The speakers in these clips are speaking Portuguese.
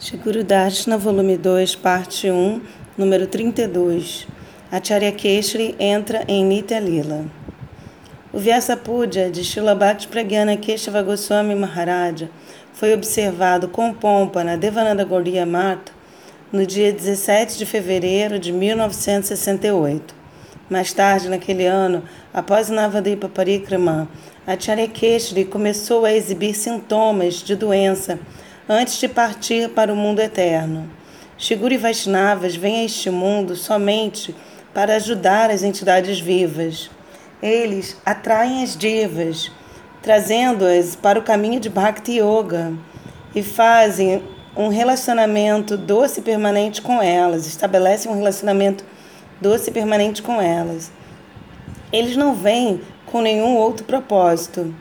Shiguru Darshana, volume 2, parte 1, número 32. Acharya Keshri entra em Nitya Lila. O Vyasa Puja de Shilabhakti Pragyana Keshava Goswami Maharaja foi observado com pompa na Devananda Gaudiya Mata no dia 17 de fevereiro de 1968. Mais tarde, naquele ano, após Navadipa Parikrama, Acharya Keshri começou a exibir sintomas de doença antes de partir para o mundo eterno. Shiguri Vaishnavas vêm a este mundo somente para ajudar as entidades vivas. Eles atraem as divas, trazendo-as para o caminho de Bhakti Yoga e fazem um relacionamento doce e permanente com elas, estabelecem um relacionamento doce e permanente com elas. Eles não vêm com nenhum outro propósito.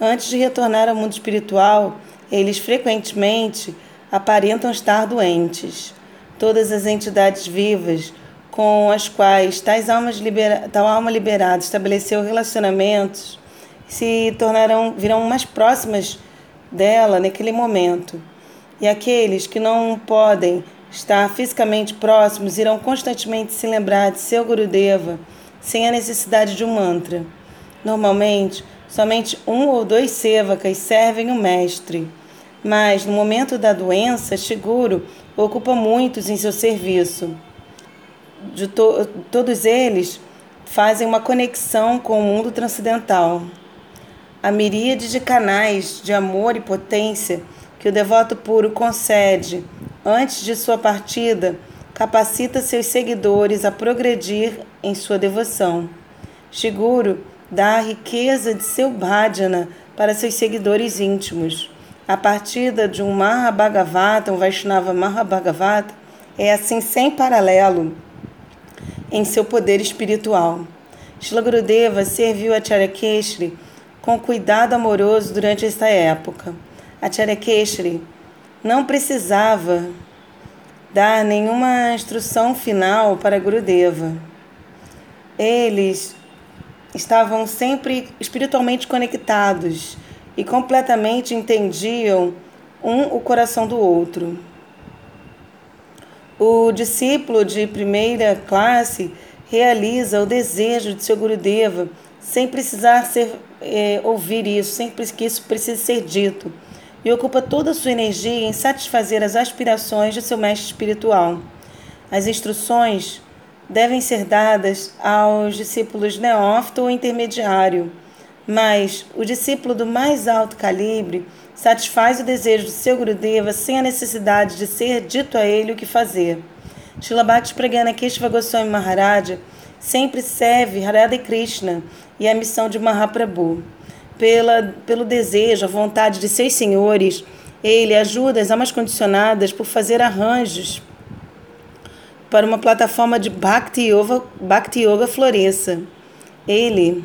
Antes de retornar ao mundo espiritual, eles frequentemente aparentam estar doentes. Todas as entidades vivas com as quais tais almas libera, tal alma liberada estabeleceu relacionamentos se tornarão virão mais próximas dela naquele momento. E aqueles que não podem estar fisicamente próximos irão constantemente se lembrar de seu Gurudeva sem a necessidade de um mantra. Normalmente, Somente um ou dois sevacas servem o mestre, mas no momento da doença, Shiguro ocupa muitos em seu serviço. De to todos eles fazem uma conexão com o mundo transcendental. A miríade de canais de amor e potência que o devoto puro concede antes de sua partida capacita seus seguidores a progredir em sua devoção. Shiguro dá a riqueza de seu bhajana para seus seguidores íntimos. A partida de um Mahabhagavata, um Vaishnava Mahabhagavata, é assim sem paralelo em seu poder espiritual. Shila Gurudeva serviu a Charyakeshri com cuidado amoroso durante esta época. A Charyakeshri não precisava dar nenhuma instrução final para Gurudeva. Eles estavam sempre espiritualmente conectados e completamente entendiam um o coração do outro. O discípulo de primeira classe realiza o desejo de seu Gurudeva sem precisar ser, é, ouvir isso, sem que isso precise ser dito, e ocupa toda a sua energia em satisfazer as aspirações de seu mestre espiritual. As instruções devem ser dadas aos discípulos neófito ou intermediário, mas o discípulo do mais alto calibre satisfaz o desejo de seu Gurudeva sem a necessidade de ser dito a ele o que fazer. Shilabhakti Pragyana Keshava Goswami Maharaja sempre serve Radha Krishna e a missão de Mahaprabhu. Pela, pelo desejo, a vontade de seus senhores, ele ajuda as almas condicionadas por fazer arranjos para uma plataforma de Bhakti Yoga, Bhakti Yoga floresça. Ele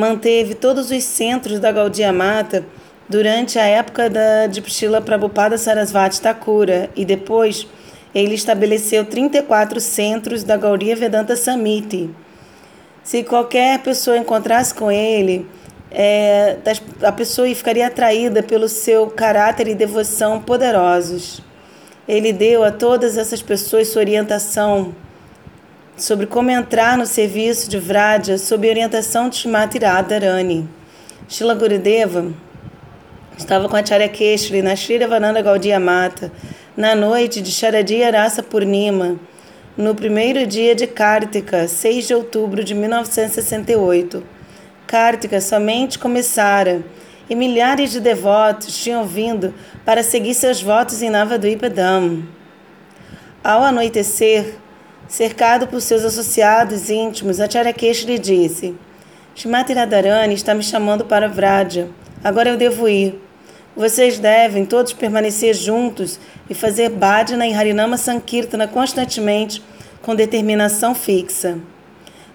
manteve todos os centros da Gaudiya Mata durante a época da Dipshila Prabhupada Sarasvati Thakura e depois ele estabeleceu 34 centros da Gaudiya Vedanta Samiti. Se qualquer pessoa encontrasse com ele, é, a pessoa ficaria atraída pelo seu caráter e devoção poderosos. Ele deu a todas essas pessoas sua orientação sobre como entrar no serviço de Vraja sob orientação de Shrimati Radharani. Shila Gurudeva estava com a Charya Keshri na Shri Ravananda Gaudiya Mata na noite de Sharadiya Rasa Purnima, no primeiro dia de Kartika, 6 de outubro de 1968. Kartika somente começara e milhares de devotos tinham vindo para seguir seus votos em Navadvipadam. Ao anoitecer, cercado por seus associados íntimos, Acharyakesh lhe disse: Shrimati Radharani está me chamando para Vraja. Agora eu devo ir. Vocês devem todos permanecer juntos e fazer bhajana e harinama sankirtana constantemente com determinação fixa.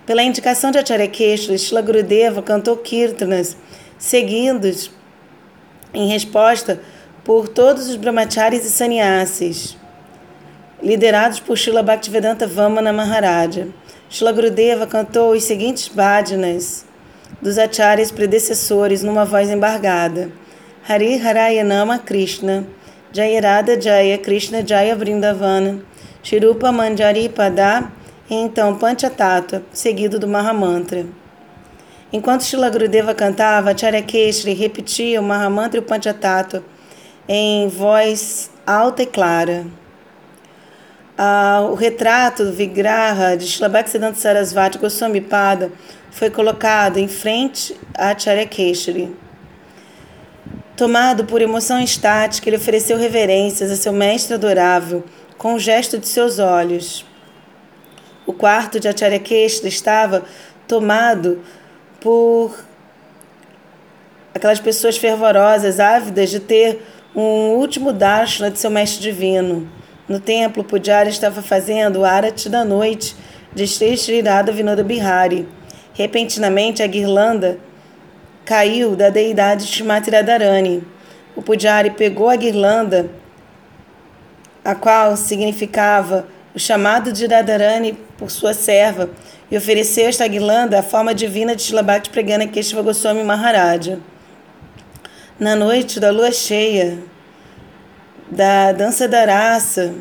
Pela indicação de Acharya Keshri, Shila Gurudeva cantou kirtanas seguidos em resposta por todos os brahmacharis e sannyasis, liderados por Srila Bhaktivedanta Vamana Maharaja. Srila Gurudeva cantou os seguintes bhajanas dos acharyas predecessores numa voz embargada. Hari Harayanama Krishna, Jayarada Jaya Krishna Jaya Vrindavana Shirupa Manjari Pada e então Panchatattva, seguido do Mahamantra. Enquanto Shila Gurudeva cantava, Acharya Keshri repetia o Mahamantra e o Panchatattva em voz alta e clara. Ah, o retrato do Vigraha de Shila Bhaktisiddhanta Sarasvati Goswami Pada foi colocado em frente a Acharya Keshri. Tomado por emoção estática, ele ofereceu reverências a seu mestre adorável com o gesto de seus olhos. O quarto de Acharya Keshri estava tomado por aquelas pessoas fervorosas, ávidas de ter um último darshana de seu mestre divino. No templo, Pujari estava fazendo o arati da noite de Sri Sri Vinoda Bihari. Repentinamente, a guirlanda caiu da deidade Shrimati Radharani. O Pujari pegou a guirlanda, a qual significava o chamado de Radharani por sua serva, e ofereceu esta guirlanda à forma divina de Shilabhakti Pregana Keshava Goswami Maharaja. Na noite da lua cheia, da dança da raça,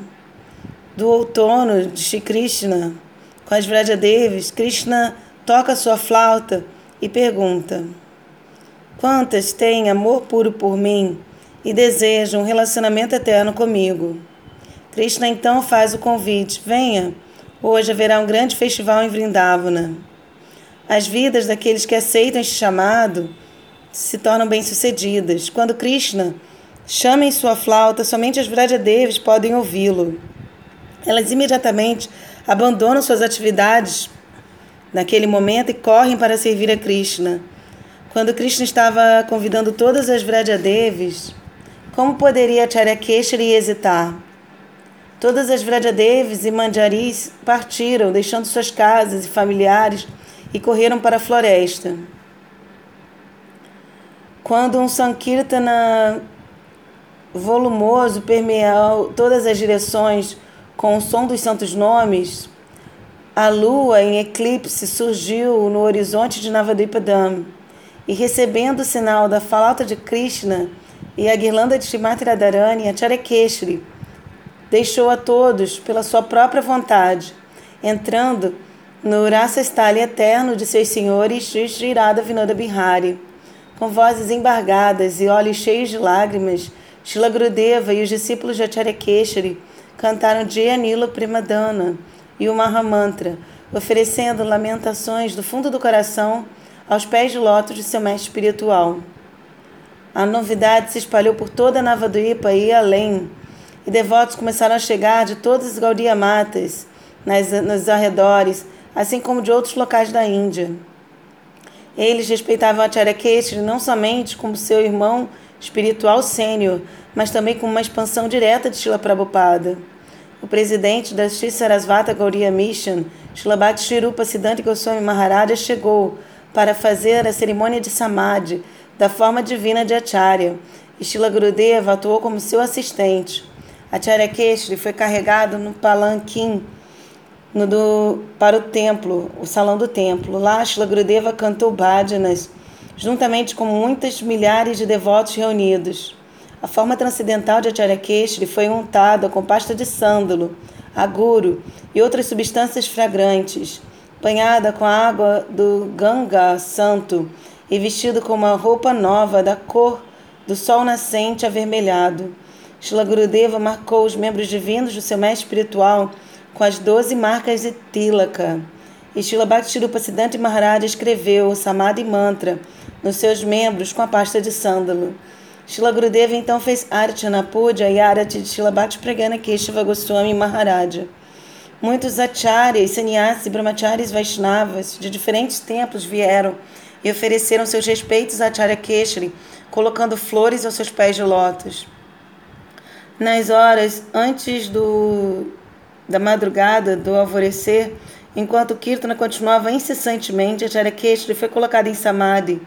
do outono de Shri Krishna, com as Vrajadevis, Krishna toca sua flauta e pergunta: Quantas têm amor puro por mim e desejam um relacionamento eterno comigo? Krishna então faz o convite: Venha, hoje haverá um grande festival em Vrindavana. As vidas daqueles que aceitam este chamado se tornam bem-sucedidas. Quando Krishna chama em sua flauta, somente as Vrajadevis podem ouvi-lo. Elas imediatamente abandonam suas atividades naquele momento e correm para servir a Krishna. Quando Krishna estava convidando todas as Vrajadevis, como poderia Charyakeshari hesitar? Todas as Vrajadevis e Manjaris partiram, deixando suas casas e familiares, e correram para a floresta. Quando um Sankirtana volumoso permeou todas as direções com o som dos santos nomes, a lua em eclipse surgiu no horizonte de Navadvipadam e recebendo o sinal da falta de Krishna e a guirlanda de Shrimati Radharani, a Charekeshri, deixou a todos pela sua própria vontade, entrando no Rasa Stali eterno de seus senhores Shri Radha Vinoda Bihari. Com vozes embargadas e olhos cheios de lágrimas, Shila Gurudeva e os discípulos de Acharya Keshari cantaram Jayanila Primadana e o Mahamantra, oferecendo lamentações do fundo do coração aos pés de lótus de seu mestre espiritual. A novidade se espalhou por toda a Navadvipa e além, e devotos começaram a chegar de todas as Gaudiya Matas nas, nos arredores, assim como de outros locais da Índia. Eles respeitavam Acharya Keshri não somente como seu irmão espiritual sênior, mas também como uma expansão direta de Srila Prabhupada. O presidente da Sri Sarasvata Gauriya Mission, Srila Bhakti Shirupa Siddhanta Goswami Maharaja, chegou para fazer a cerimônia de Samadhi da forma divina de Acharya. Shila Gurudeva atuou como seu assistente. Acharya Keshri foi carregado no palanquim no do, para o templo, o salão do templo. Lá, Shila Gurudeva cantou bhajanas, juntamente com muitas milhares de devotos reunidos. A forma transcendental de Acharya Keshri foi untada com pasta de sândalo, aguro e outras substâncias fragrantes banhada com a água do Ganga Santo e vestido com uma roupa nova da cor do sol nascente avermelhado. Shila Gurudeva marcou os membros divinos do seu mestre espiritual com as doze marcas de Tilaka. E Shila Bhaktirupa Siddhanta Maharaj escreveu Samadhi Mantra nos seus membros com a pasta de sândalo. Shila Gurudeva então fez Archana Puja e Arati de Shila Bhakti Pragana Keshava Goswami Maharaja. Muitos acharyas, sannyasis, brahmacharis, vaishnavas de diferentes templos vieram e ofereceram seus respeitos a Acharya Keshri, colocando flores aos seus pés de lótus. Nas horas antes do, da madrugada, do alvorecer, enquanto Kirtana continuava incessantemente, Acharya Keshri foi colocado em Samadhi,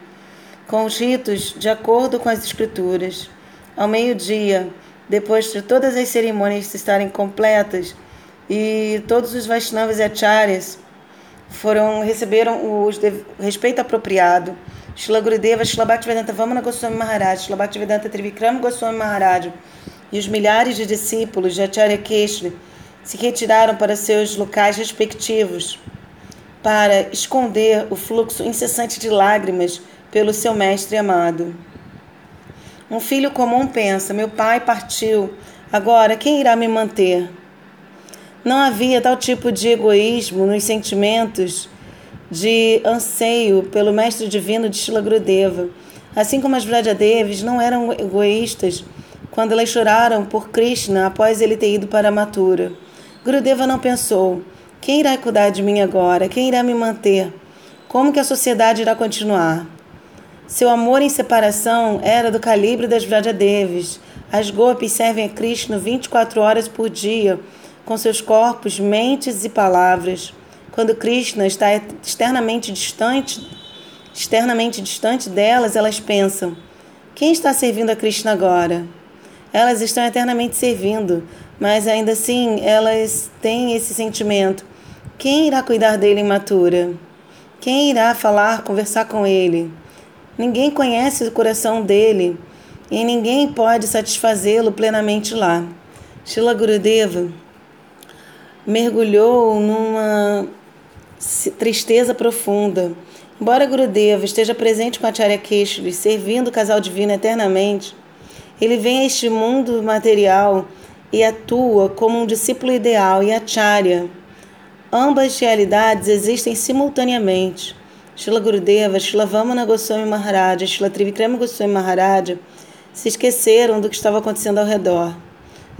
com os ritos de acordo com as escrituras. Ao meio-dia, depois de todas as cerimônias estarem completas, e todos os Vaishnavas e Acharyas foram, receberam o respeito apropriado. Shila Gurudeva, Shila Bhaktivedanta Vamana Goswami Maharaj, Shila Bhaktivedanta Trivikram Goswami Maharaj e os milhares de discípulos de Acharya Keshri se retiraram para seus locais respectivos para esconder o fluxo incessante de lágrimas pelo seu mestre amado. Um filho comum pensa: meu pai partiu, agora quem irá me manter? Não havia tal tipo de egoísmo nos sentimentos de anseio pelo mestre divino de Shila Gurudeva, assim como as Vrajadevis não eram egoístas quando elas choraram por Krishna após ele ter ido para a Matura. Gurudeva não pensou: quem irá cuidar de mim agora? Quem irá me manter? Como que a sociedade irá continuar? Seu amor em separação era do calibre das Vrajadevis. As Gopis servem a Krishna 24 horas por dia, com seus corpos, mentes e palavras. Quando Krishna está externamente distante, externamente distante delas, elas pensam: quem está servindo a Krishna agora? Elas estão eternamente servindo, mas ainda assim elas têm esse sentimento: quem irá cuidar dele imatura? Quem irá falar, conversar com ele? Ninguém conhece o coração dele e ninguém pode satisfazê-lo plenamente lá. Shila Gurudeva mergulhou numa tristeza profunda. Embora Gurudeva esteja presente com a Acharya Keshri, servindo o casal divino eternamente, ele vem a este mundo material e atua como um discípulo ideal e Acharya. Ambas realidades existem simultaneamente. Shila Gurudeva, Shila Vamana Goswami Maharaja, Shila Trivikrama Goswami Maharaja se esqueceram do que estava acontecendo ao redor.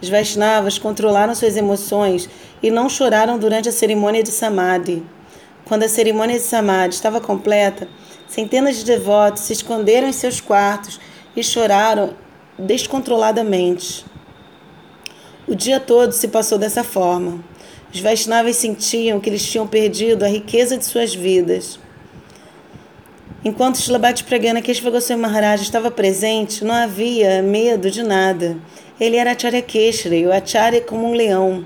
Os Vaishnavas controlaram suas emoções e não choraram durante a cerimônia de Samadhi. Quando a cerimônia de Samadhi estava completa, centenas de devotos se esconderam em seus quartos e choraram descontroladamente. O dia todo se passou dessa forma. Os Vaishnavas sentiam que eles tinham perdido a riqueza de suas vidas. Enquanto Shilabhati Pragana Keshava Goswami Maharaj estava presente, não havia medo de nada. Ele era Acharya Keshri, o Acharya como um leão.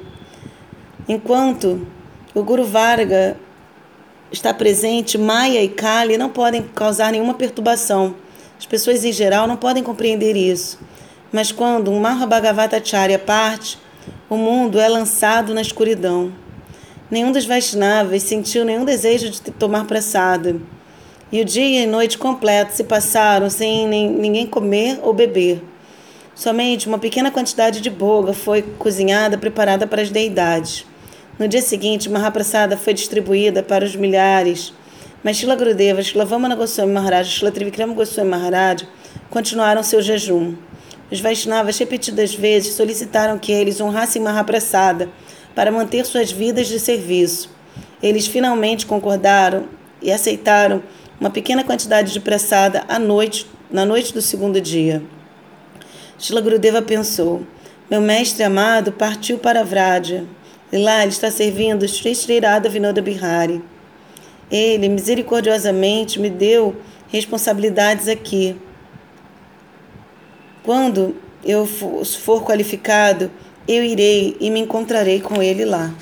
Enquanto o Guru Varga está presente, Maya e Kali não podem causar nenhuma perturbação. As pessoas em geral não podem compreender isso. Mas quando um Mahabhagavatacharya parte, o mundo é lançado na escuridão. Nenhum dos Vaishnavas sentiu nenhum desejo de tomar pressada. E o dia e noite completos se passaram sem ninguém comer ou beber. Somente uma pequena quantidade de boga foi cozinhada, preparada para as deidades. No dia seguinte, Mahaprasada foi distribuída para os milhares, mas Shila Gurudeva, Shila Vamana Goswami Maharaj Shila Trivikrama Goswami Maharaj continuaram seu jejum. Os Vaishnavas repetidas vezes solicitaram que eles honrassem Mahaprasada para manter suas vidas de serviço. Eles finalmente concordaram e aceitaram uma pequena quantidade de pressada à noite, na noite do segundo dia. Shila Gurudeva pensou: Meu mestre amado partiu para Vraja. E lá ele está servindo Sri Sri Radha Vinoda Bihari. Ele misericordiosamente me deu responsabilidades aqui. Quando eu for qualificado, eu irei e me encontrarei com ele lá.